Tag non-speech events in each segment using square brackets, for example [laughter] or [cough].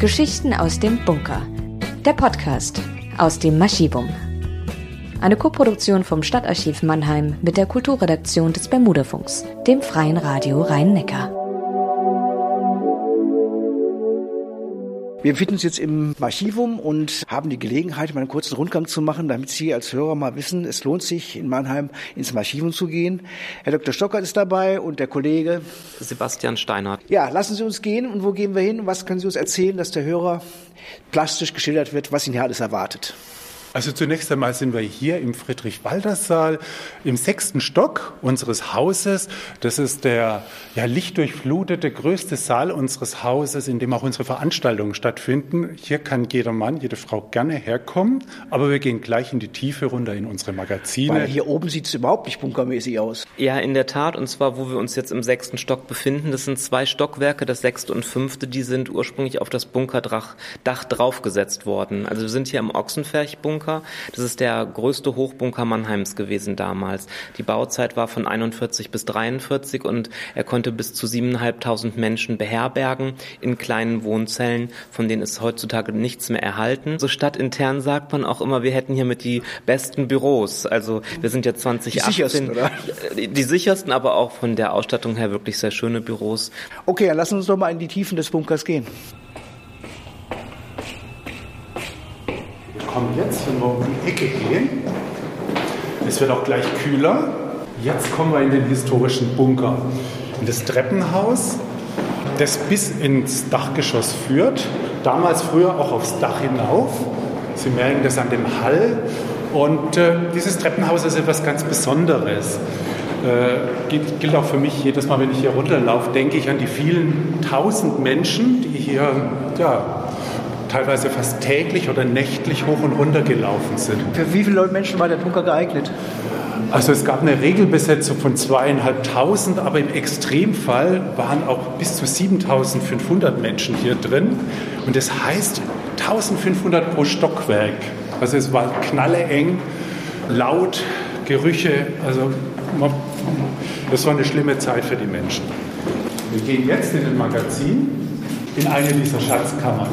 Geschichten aus dem Bunker. Der Podcast aus dem Maschivum. Eine Koproduktion vom Stadtarchiv Mannheim mit der Kulturredaktion des Bermudafunks, dem Freien Radio Rhein-Neckar. Wir befinden uns jetzt im Archivum und haben die Gelegenheit, mal einen kurzen Rundgang zu machen, damit Sie als Hörer mal wissen, es lohnt sich, in Mannheim ins Archivum zu gehen. Herr Dr. Stockert ist dabei und der Kollege Sebastian Steinhardt. Ja, lassen Sie uns gehen und wo gehen wir hin? Was können Sie uns erzählen, dass der Hörer plastisch geschildert wird, was ihn hier alles erwartet? Also zunächst einmal sind wir hier im Friedrich-Walter-Saal im sechsten Stock unseres Hauses. Das ist der ja, lichtdurchflutete größte Saal unseres Hauses, in dem auch unsere Veranstaltungen stattfinden. Hier kann jeder Mann, jede Frau gerne herkommen, aber wir gehen gleich in die Tiefe runter in unsere Magazine. Weil hier oben sieht es überhaupt nicht bunkermäßig aus. Ja, in der Tat. Und zwar, wo wir uns jetzt im sechsten Stock befinden. Das sind zwei Stockwerke, das sechste und fünfte. Die sind ursprünglich auf das Bunkerdach draufgesetzt worden. Also wir sind hier im Ochsenferch-Bunker. Hochbunker. Das ist der größte Hochbunker Mannheims gewesen damals. Die Bauzeit war von 41 bis 43 und er konnte bis zu 7.500 Menschen beherbergen in kleinen Wohnzellen, von denen ist heutzutage nichts mehr erhalten. So stadtintern sagt man auch immer, wir hätten hier mit die besten Büros. Also wir sind ja 2018. Die sichersten, oder? Die sichersten, aber auch von der Ausstattung her wirklich sehr schöne Büros. Okay, dann lassen uns doch mal in die Tiefen des Bunkers gehen. Kommen jetzt, wenn wir um die Ecke gehen. Es wird auch gleich kühler. Jetzt kommen wir in den historischen Bunker. In das Treppenhaus, das bis ins Dachgeschoss führt. Damals früher auch aufs Dach hinauf. Sie merken das an dem Hall. Und äh, dieses Treppenhaus ist etwas ganz Besonderes. Äh, gilt, gilt auch für mich jedes Mal, wenn ich hier runterlaufe, denke ich an die vielen tausend Menschen, die hier ja, teilweise fast täglich oder nächtlich hoch und runter gelaufen sind. Für wie viele Menschen war der Bunker geeignet? Also es gab eine Regelbesetzung von zweieinhalbtausend, aber im Extremfall waren auch bis zu 7500 Menschen hier drin. Und das heißt 1500 pro Stockwerk. Also es war knalleeng, laut, Gerüche. Also das war eine schlimme Zeit für die Menschen. Wir gehen jetzt in den Magazin, in eine dieser Schatzkammern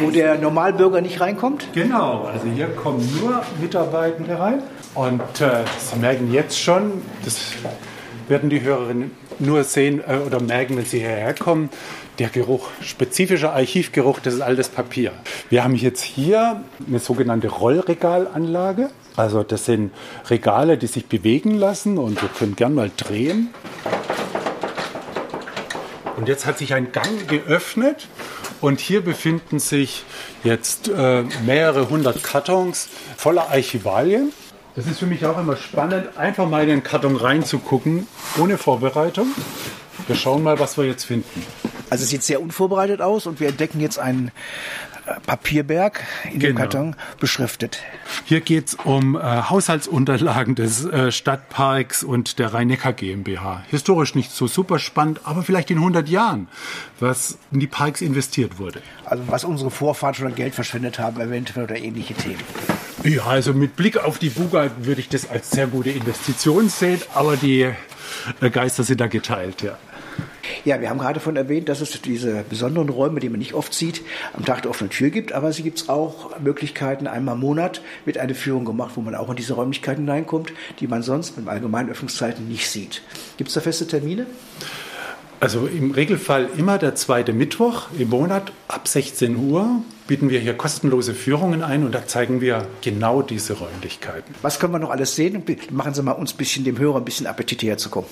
wo der Normalbürger nicht reinkommt? Genau, also hier kommen nur Mitarbeitende rein. Und äh, Sie merken jetzt schon, das werden die Hörerinnen nur sehen äh, oder merken, wenn sie hierher kommen, der Geruch, spezifischer Archivgeruch, das ist altes Papier. Wir haben jetzt hier eine sogenannte Rollregalanlage. Also das sind Regale, die sich bewegen lassen und wir können gern mal drehen. Und jetzt hat sich ein Gang geöffnet und hier befinden sich jetzt äh, mehrere hundert Kartons voller Archivalien. Das ist für mich auch immer spannend, einfach mal in den Karton reinzugucken, ohne Vorbereitung. Wir schauen mal, was wir jetzt finden. Also es sieht sehr unvorbereitet aus und wir entdecken jetzt einen Papierberg in genau. dem Karton beschriftet. Hier geht es um äh, Haushaltsunterlagen des äh, Stadtparks und der Rhein-Neckar GmbH. Historisch nicht so super spannend, aber vielleicht in 100 Jahren, was in die Parks investiert wurde. Also was unsere Vorfahren schon an Geld verschwendet haben, eventuell oder ähnliche Themen. Ja, also mit Blick auf die Buga würde ich das als sehr gute Investition sehen, aber die äh, Geister sind da geteilt, ja. Ja, wir haben gerade von erwähnt, dass es diese besonderen Räume, die man nicht oft sieht, am Tag der offenen Tür gibt, aber sie gibt es auch Möglichkeiten, einmal im Monat wird eine Führung gemacht, wo man auch in diese Räumlichkeiten hineinkommt, die man sonst mit allgemeinen Öffnungszeiten nicht sieht. Gibt es da feste Termine? Also im Regelfall immer der zweite Mittwoch im Monat ab 16 Uhr bieten wir hier kostenlose Führungen ein und da zeigen wir genau diese Räumlichkeiten. Was können wir noch alles sehen? Machen Sie mal uns ein bisschen dem Hörer ein bisschen Appetit herzukommen.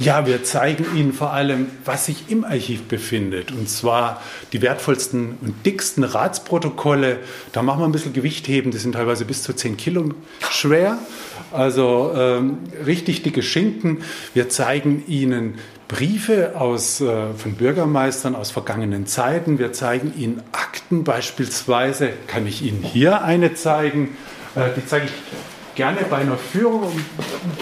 Ja, wir zeigen Ihnen vor allem, was sich im Archiv befindet. Und zwar die wertvollsten und dicksten Ratsprotokolle. Da machen wir ein bisschen Gewicht heben. Die sind teilweise bis zu 10 Kilo schwer. Also ähm, richtig dicke Schinken. Wir zeigen Ihnen Briefe aus, äh, von Bürgermeistern aus vergangenen Zeiten. Wir zeigen Ihnen Akten beispielsweise. Kann ich Ihnen hier eine zeigen? Äh, die zeige ich gerne bei einer Führung,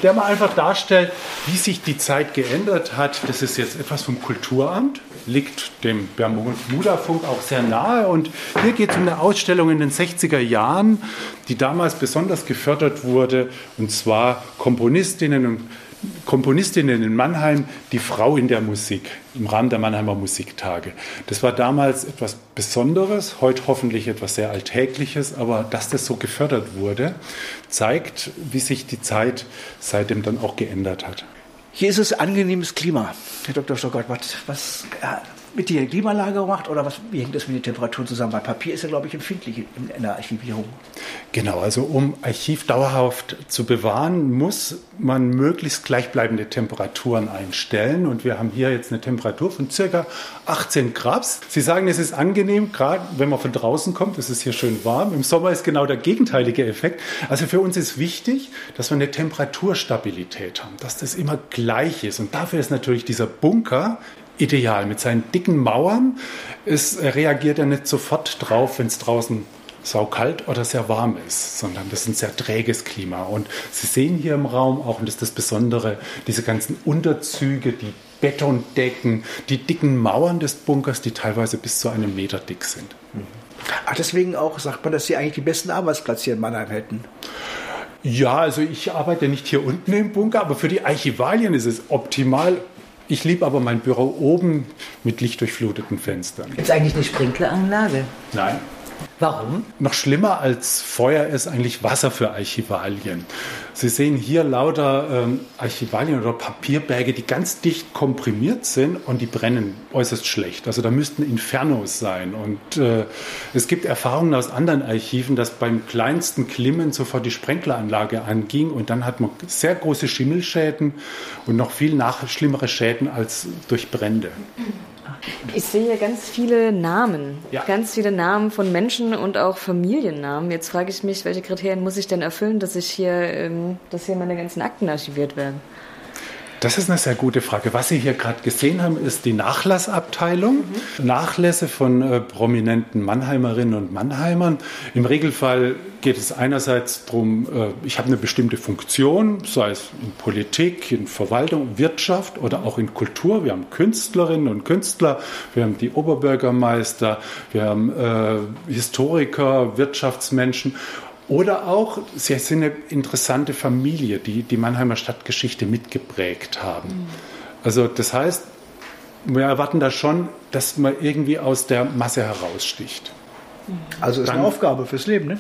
der man einfach darstellt, wie sich die Zeit geändert hat. Das ist jetzt etwas vom Kulturamt, liegt dem Bermuda-Funk auch sehr nahe. Und hier geht es um eine Ausstellung in den 60er Jahren, die damals besonders gefördert wurde, und zwar Komponistinnen und Komponistinnen in Mannheim, die Frau in der Musik im Rahmen der Mannheimer Musiktage. Das war damals etwas Besonderes, heute hoffentlich etwas sehr Alltägliches, aber dass das so gefördert wurde, zeigt, wie sich die Zeit seitdem dann auch geändert hat. Hier ist es angenehmes Klima. Herr Dr. Stockert, was, was mit der Klimaanlage gemacht oder was, wie hängt das mit den Temperaturen zusammen? Weil Papier ist ja, glaube ich, empfindlich in, in der Archivierung. Genau, also um Archiv dauerhaft zu bewahren, muss man möglichst gleichbleibende Temperaturen einstellen. Und wir haben hier jetzt eine Temperatur von circa 18 Grad. Sie sagen, es ist angenehm, gerade wenn man von draußen kommt, es ist hier schön warm. Im Sommer ist genau der gegenteilige Effekt. Also für uns ist wichtig, dass wir eine Temperaturstabilität haben, dass das immer gleich ist. Und dafür ist natürlich dieser Bunker ideal. Mit seinen dicken Mauern ist, reagiert er nicht sofort drauf, wenn es draußen saukalt oder sehr warm ist, sondern das ist ein sehr träges Klima. Und Sie sehen hier im Raum auch, und das ist das Besondere, diese ganzen Unterzüge, die Betondecken, die dicken Mauern des Bunkers, die teilweise bis zu einem Meter dick sind. Ach, deswegen auch sagt man, dass Sie eigentlich die besten Arbeitsplätze hier in Mannheim hätten. Ja, also ich arbeite nicht hier unten im Bunker, aber für die Archivalien ist es optimal. Ich liebe aber mein Büro oben mit lichtdurchfluteten Fenstern. Gibt es eigentlich eine Sprinkleranlage? Nein. Warum? Noch schlimmer als Feuer ist eigentlich Wasser für Archivalien. Sie sehen hier lauter ähm, Archivalien oder Papierberge, die ganz dicht komprimiert sind und die brennen äußerst schlecht. Also da müssten Infernos sein. Und äh, es gibt Erfahrungen aus anderen Archiven, dass beim kleinsten Klimmen sofort die Sprenkleranlage anging und dann hat man sehr große Schimmelschäden und noch viel nach schlimmere Schäden als durch Brände. Ich sehe ganz viele Namen, Ja. ganz viele Namen von Menschen und auch Familiennamen. Jetzt frage ich mich, welche Kriterien muss ich denn erfüllen, dass ich hier, ähm, dass hier meine ganzen Akten archiviert werden? Das ist eine sehr gute Frage. Was Sie hier gerade gesehen haben, ist die Nachlassabteilung. Nachlässe von äh, prominenten Mannheimerinnen und Mannheimern. Im Regelfall geht es einerseits darum, äh, ich habe eine bestimmte Funktion, sei es in Politik, in Verwaltung, Wirtschaft oder auch in Kultur. Wir haben Künstlerinnen und Künstler, wir haben die Oberbürgermeister, wir haben äh, Historiker, Wirtschaftsmenschen. Oder auch, sie sind eine interessante Familie, die die Mannheimer Stadtgeschichte mitgeprägt haben. Also das heißt, wir erwarten da schon, dass man irgendwie aus der Masse heraussticht. Also ist eine Dann- Aufgabe fürs Leben, ne?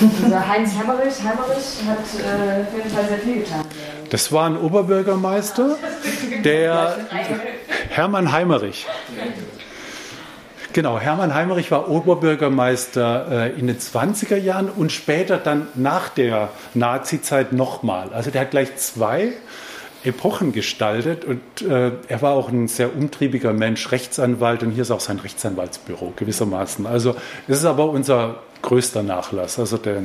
Dieser Heinz Hammerich, Hammerich hat äh, auf jeden Fall sehr viel getan. Das war ein Oberbürgermeister, der [laughs] Hermann Heimerich. Genau, Hermann Heimerich war Oberbürgermeister äh, in den 20er Jahren und später dann nach der Nazi-Zeit nochmal. Also der hat gleich zwei Epochen gestaltet und äh, er war auch ein sehr umtriebiger Mensch, Rechtsanwalt und hier ist auch sein Rechtsanwaltsbüro gewissermaßen. Also das ist aber unser größter Nachlass, also der,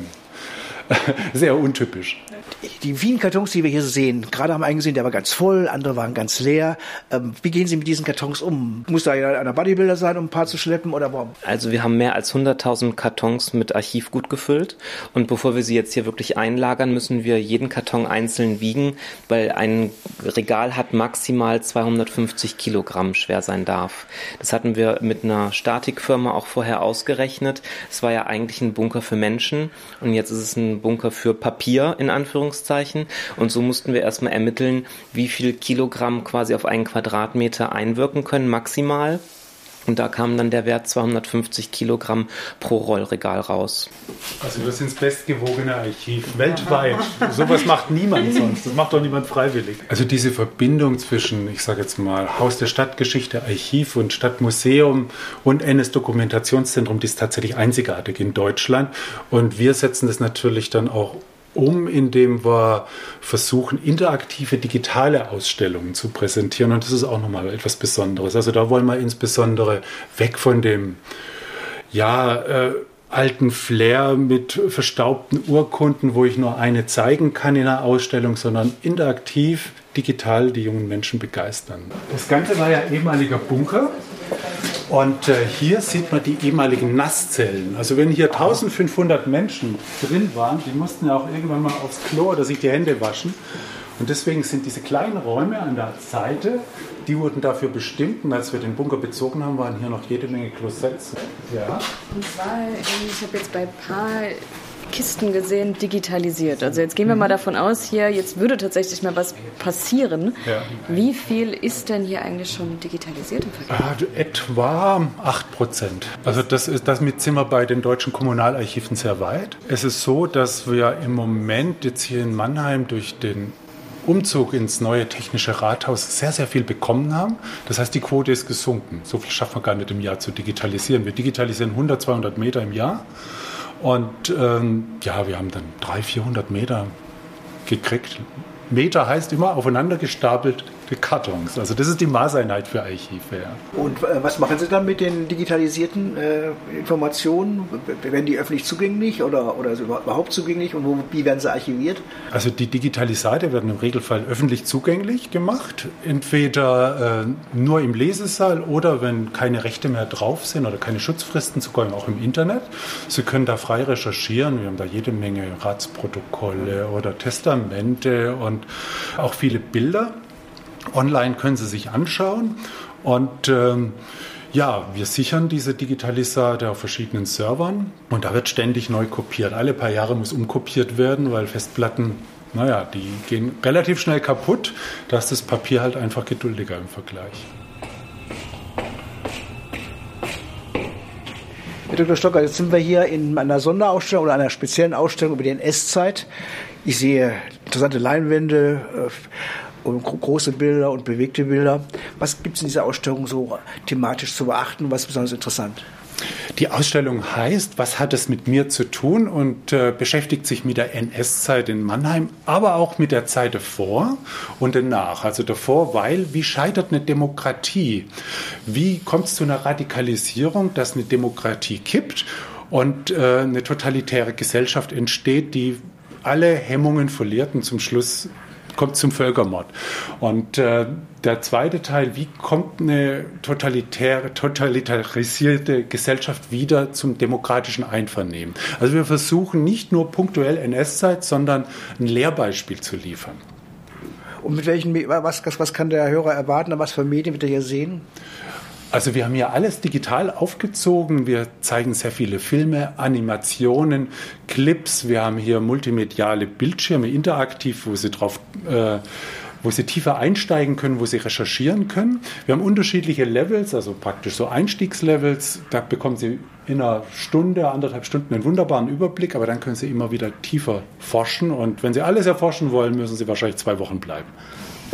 [laughs] sehr untypisch. Die Wien-Kartons, die wir hier sehen, gerade haben einen gesehen, der war ganz voll, andere waren ganz leer. Ähm, wie gehen Sie mit diesen Kartons um? Muss da ja einer Bodybuilder sein, um ein paar zu schleppen oder warum? Also wir haben mehr als 100.000 Kartons mit Archivgut gefüllt und bevor wir sie jetzt hier wirklich einlagern, müssen wir jeden Karton einzeln wiegen, weil ein Regal hat maximal 250 Kilogramm schwer sein darf. Das hatten wir mit einer Statikfirma auch vorher ausgerechnet. Es war ja eigentlich ein Bunker für Menschen und jetzt ist es ein Bunker für Papier in Anführungszeichen und so mussten wir erstmal ermitteln, wie viel Kilogramm quasi auf einen Quadratmeter einwirken können maximal. Und da kam dann der Wert 250 Kilogramm pro Rollregal raus. Also wir sind das bestgewogene Archiv weltweit. Sowas macht niemand sonst. Das macht doch niemand freiwillig. Also diese Verbindung zwischen, ich sage jetzt mal, Haus der Stadtgeschichte, Archiv und Stadtmuseum und NS-Dokumentationszentrum, die ist tatsächlich einzigartig in Deutschland. Und wir setzen das natürlich dann auch um, indem wir versuchen, interaktive digitale Ausstellungen zu präsentieren. Und das ist auch nochmal etwas Besonderes. Also da wollen wir insbesondere weg von dem, ja, äh, alten Flair mit verstaubten Urkunden, wo ich nur eine zeigen kann in einer Ausstellung, sondern interaktiv, digital die jungen Menschen begeistern. Das Ganze war ja ehemaliger Bunker. Und äh, hier sieht man die ehemaligen Nasszellen. Also wenn hier 1500 Menschen drin waren, die mussten ja auch irgendwann mal aufs Klo oder sich die Hände waschen. Und deswegen sind diese kleinen Räume an der Seite, die wurden dafür bestimmt. Und als wir den Bunker bezogen haben, waren hier noch jede Menge Klosetts. Ja. Und zwar, ähm, ich habe jetzt bei ein paar Kisten gesehen, digitalisiert. Also jetzt gehen wir mal davon aus, hier jetzt würde tatsächlich mal was passieren. Ja. Wie viel ist denn hier eigentlich schon digitalisiert im Vergleich? Ah, etwa 8 Prozent. Also das ist das mit sind wir bei den deutschen Kommunalarchiven sehr weit. Es ist so, dass wir im Moment jetzt hier in Mannheim durch den Umzug ins neue technische Rathaus sehr, sehr viel bekommen haben. Das heißt, die Quote ist gesunken. So viel schaffen wir gar nicht im Jahr zu digitalisieren. Wir digitalisieren 100, 200 Meter im Jahr. Und ähm, ja, wir haben dann 300, 400 Meter gekriegt. Meter heißt immer aufeinander gestapelt Kartons. Also das ist die Maßeinheit für Archive. Ja. Und äh, was machen Sie dann mit den digitalisierten äh, Informationen? Werden die öffentlich zugänglich oder, oder überhaupt zugänglich und wo, wie werden sie archiviert? Also die Digitalisate werden im Regelfall öffentlich zugänglich gemacht, entweder äh, nur im Lesesaal oder wenn keine Rechte mehr drauf sind oder keine Schutzfristen, sogar auch im Internet. Sie können da frei recherchieren. Wir haben da jede Menge Ratsprotokolle oder Testamente und auch viele Bilder. Online können Sie sich anschauen und ähm, ja, wir sichern diese Digitalisate auf verschiedenen Servern und da wird ständig neu kopiert. Alle paar Jahre muss umkopiert werden, weil Festplatten, naja, die gehen relativ schnell kaputt. Da ist das Papier halt einfach geduldiger im Vergleich. Herr Dr. Stocker, jetzt sind wir hier in einer Sonderausstellung oder einer speziellen Ausstellung über die NS-Zeit. Ich sehe interessante Leinwände, äh, große Bilder und bewegte Bilder. Was gibt es in dieser Ausstellung so thematisch zu beachten? Was ist besonders interessant? Die Ausstellung heißt, was hat es mit mir zu tun und äh, beschäftigt sich mit der NS-Zeit in Mannheim, aber auch mit der Zeit davor und danach. Also davor, weil wie scheitert eine Demokratie? Wie kommt es zu einer Radikalisierung, dass eine Demokratie kippt und äh, eine totalitäre Gesellschaft entsteht, die alle Hemmungen verliert und zum Schluss kommt zum Völkermord. Und äh, der zweite Teil, wie kommt eine totalitäre, totalitarisierte Gesellschaft wieder zum demokratischen Einvernehmen? Also wir versuchen nicht nur punktuell NS-Zeit, sondern ein Lehrbeispiel zu liefern. Und mit welchen, was, was kann der Hörer erwarten, was für Medien wird er hier sehen? Also wir haben hier alles digital aufgezogen. Wir zeigen sehr viele Filme, Animationen, Clips. Wir haben hier multimediale Bildschirme, interaktiv, wo Sie drauf äh, wo Sie tiefer einsteigen können, wo Sie recherchieren können. Wir haben unterschiedliche Levels, also praktisch so Einstiegslevels. Da bekommen Sie in einer Stunde, anderthalb Stunden einen wunderbaren Überblick, aber dann können Sie immer wieder tiefer forschen. Und wenn Sie alles erforschen wollen, müssen Sie wahrscheinlich zwei Wochen bleiben.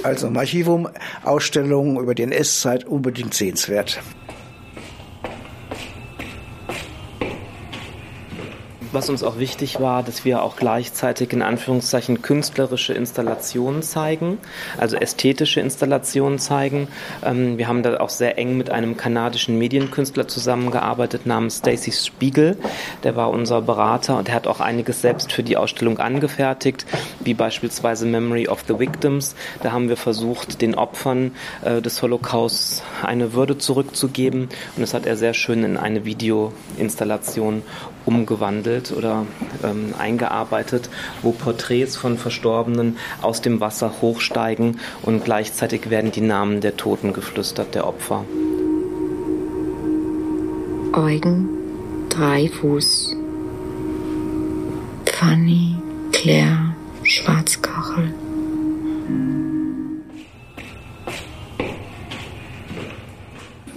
Also im Archivum Ausstellungen über die NS-Zeit unbedingt sehenswert. Was uns auch wichtig war, dass wir auch gleichzeitig in Anführungszeichen künstlerische Installationen zeigen, also ästhetische Installationen zeigen. Ähm, wir haben da auch sehr eng mit einem kanadischen Medienkünstler zusammengearbeitet namens Stacy Spiegel. Der war unser Berater und er hat auch einiges selbst für die Ausstellung angefertigt, wie beispielsweise Memory of the Victims. Da haben wir versucht, den Opfern äh, des Holocausts eine Würde zurückzugeben und das hat er sehr schön in eine Videoinstallation umgewandelt oder ähm, eingearbeitet, wo Porträts von Verstorbenen aus dem Wasser hochsteigen und gleichzeitig werden die Namen der Toten geflüstert, der Opfer. Eugen, Dreifuß, Fanny, Claire, Schwarzkachel.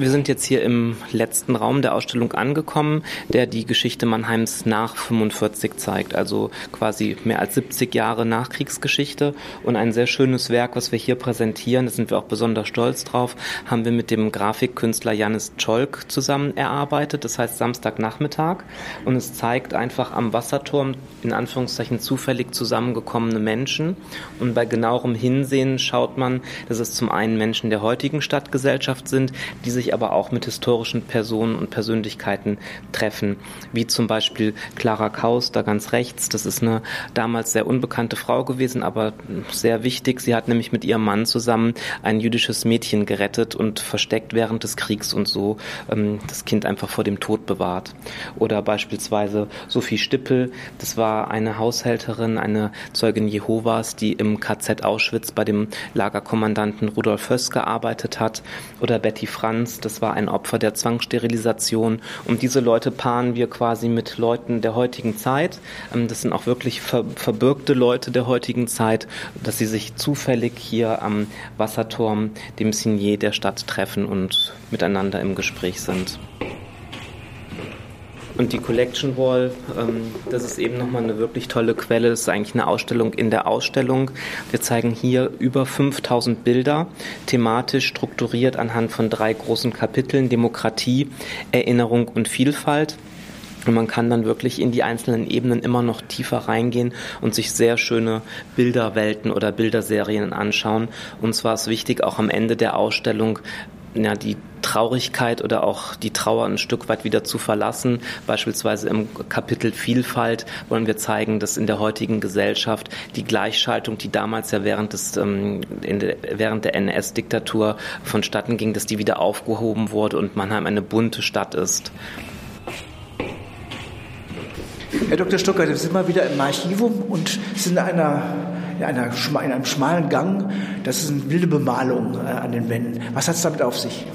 Wir sind jetzt hier im letzten Raum der Ausstellung angekommen, der die Geschichte Mannheims nach 45 zeigt, also quasi mehr als 70 Jahre Nachkriegsgeschichte und ein sehr schönes Werk, was wir hier präsentieren, da sind wir auch besonders stolz drauf, haben wir mit dem Grafikkünstler Janis Czolk zusammen erarbeitet, das heißt Samstagnachmittag. Und es zeigt einfach am Wasserturm in Anführungszeichen zufällig zusammengekommene Menschen. Und bei genauerem Hinsehen schaut man, dass es zum einen Menschen der heutigen Stadtgesellschaft sind, die sich aber auch mit historischen Personen und Persönlichkeiten treffen, wie zum Beispiel Clara Kaus da ganz rechts. Das ist eine damals sehr unbekannte Frau gewesen, aber sehr wichtig. Sie hat nämlich mit ihrem Mann zusammen ein jüdisches Mädchen gerettet und versteckt während des Kriegs und so ähm, das Kind einfach vor dem Tod bewahrt. Oder beispielsweise Sophie Stippel, das war eine Haushälterin, eine Zeugin Jehovas, die im KZ Auschwitz bei dem Lagerkommandanten Rudolf Höss gearbeitet hat. Oder Betty Franz, Johannes, das war ein Opfer der Zwangssterilisation. Und diese Leute paaren wir quasi mit Leuten der heutigen Zeit. Ähm, das sind auch wirklich ver verbürgte Leute der heutigen Zeit, dass sie sich zufällig hier am Wasserturm, dem Signier der Stadt treffen und miteinander im Gespräch sind. Und die Collection Wall, ähm, das ist eben nochmal eine wirklich tolle Quelle. Das ist eigentlich eine Ausstellung in der Ausstellung. Wir zeigen hier über 5000 Bilder, thematisch strukturiert anhand von drei großen Kapiteln, Demokratie, Erinnerung und Vielfalt. Und man kann dann wirklich in die einzelnen Ebenen immer noch tiefer reingehen und sich sehr schöne Bilderwelten oder Bilderserien anschauen. Und zwar ist wichtig, auch am Ende der Ausstellung ja, die Traurigkeit oder auch die Trauer ein Stück weit wieder zu verlassen. Beispielsweise im Kapitel Vielfalt wollen wir zeigen, dass in der heutigen Gesellschaft die Gleichschaltung, die damals ja während, des, ähm, der, während der NS-Diktatur vonstatten ging, dass die wieder aufgehoben wurde und Mannheim eine bunte Stadt ist. Herr Dr. Stocker, wir sind mal wieder im Archivum und sind in, einer, in, einer, in einem schmalen Gang. Das ist eine wilde Bemalung äh, an den Wänden. Was hat es damit auf sich?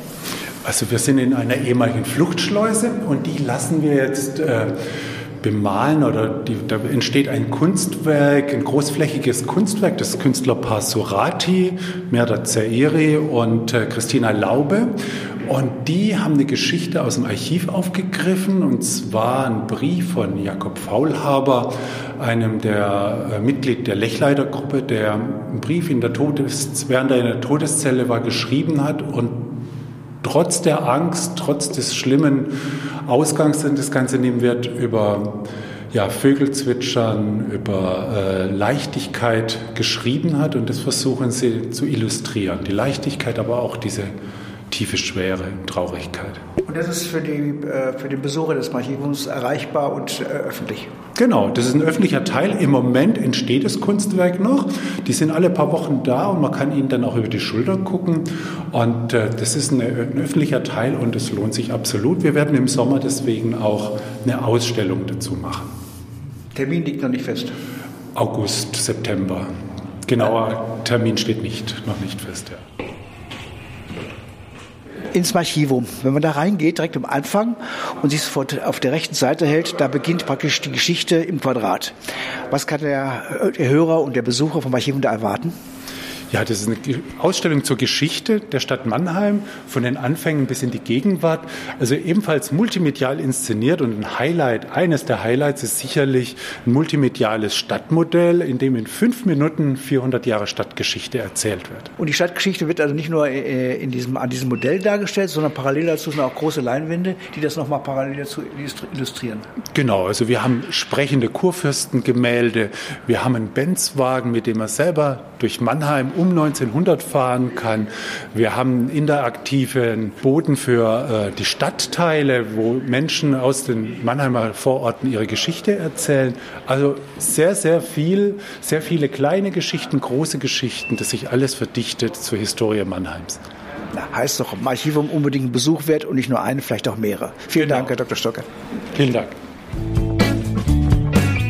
Also wir sind in einer ehemaligen Fluchtschleuse und die lassen wir jetzt äh, bemalen oder die, da entsteht ein Kunstwerk, ein großflächiges Kunstwerk des Künstlerpaar Surati, Merda Zairi und äh, Christina Laube. Und die haben eine Geschichte aus dem Archiv aufgegriffen, und zwar ein Brief von Jakob Faulhaber, einem der äh, Mitglied der Lechleitergruppe, der einen Brief in der Todes, während er in der Todeszelle war, geschrieben hat und trotz der Angst, trotz des schlimmen Ausgangs, den das Ganze nehmen wird, über ja, Vögelzwitschern, über äh, Leichtigkeit geschrieben hat. Und das versuchen sie zu illustrieren. Die Leichtigkeit, aber auch diese tiefe Schwere und Traurigkeit. Und das ist für, die, äh, für den Besucher des Archivums erreichbar und äh, öffentlich? Genau, das ist ein öffentlicher Teil. Im Moment entsteht das Kunstwerk noch. Die sind alle paar Wochen da und man kann ihnen dann auch über die Schulter gucken. Und äh, das ist ein, ein öffentlicher Teil und es lohnt sich absolut. Wir werden im Sommer deswegen auch eine Ausstellung dazu machen. Termin liegt noch nicht fest. August, September. Genauer Termin steht nicht, noch nicht fest. Ja ins Archivum. Wenn man da reingeht, direkt am Anfang und sich sofort auf der rechten Seite hält, da beginnt praktisch die Geschichte im Quadrat. Was kann der, der Hörer und der Besucher vom Archivum da erwarten? Ja, das ist eine Ausstellung zur Geschichte der Stadt Mannheim, von den Anfängen bis in die Gegenwart. Also ebenfalls multimedial inszeniert und ein Highlight, eines der Highlights ist sicherlich ein multimediales Stadtmodell, in dem in fünf Minuten 400 Jahre Stadtgeschichte erzählt wird. Und die Stadtgeschichte wird also nicht nur äh, in diesem, an diesem Modell dargestellt, sondern parallel dazu sind auch große Leinwände, die das nochmal parallel dazu illustrieren. Genau, also wir haben sprechende Kurfürstengemälde, wir haben einen Benzwagen, mit dem er selber durch Mannheim um 1900 fahren kann. Wir haben interaktiven Boden für äh, die Stadtteile, wo Menschen aus den Mannheimer Vororten ihre Geschichte erzählen. Also sehr, sehr viel, sehr viele kleine Geschichten, große Geschichten, das sich alles verdichtet zur Historie Mannheims. Na, heißt doch im Archivum unbedingt ein Besuch wert und nicht nur eine, vielleicht auch mehrere. Vielen genau. Dank, Herr Dr. Stocker. Vielen Dank.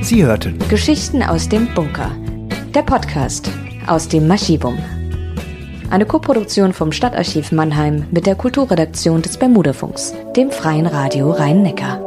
Sie hörten Geschichten aus dem Bunker. Der Podcast aus dem Maschivum. Eine Koproduktion vom Stadtarchiv Mannheim mit der Kulturredaktion des Bermudafunks, dem Freien Radio Rhein-Neckar.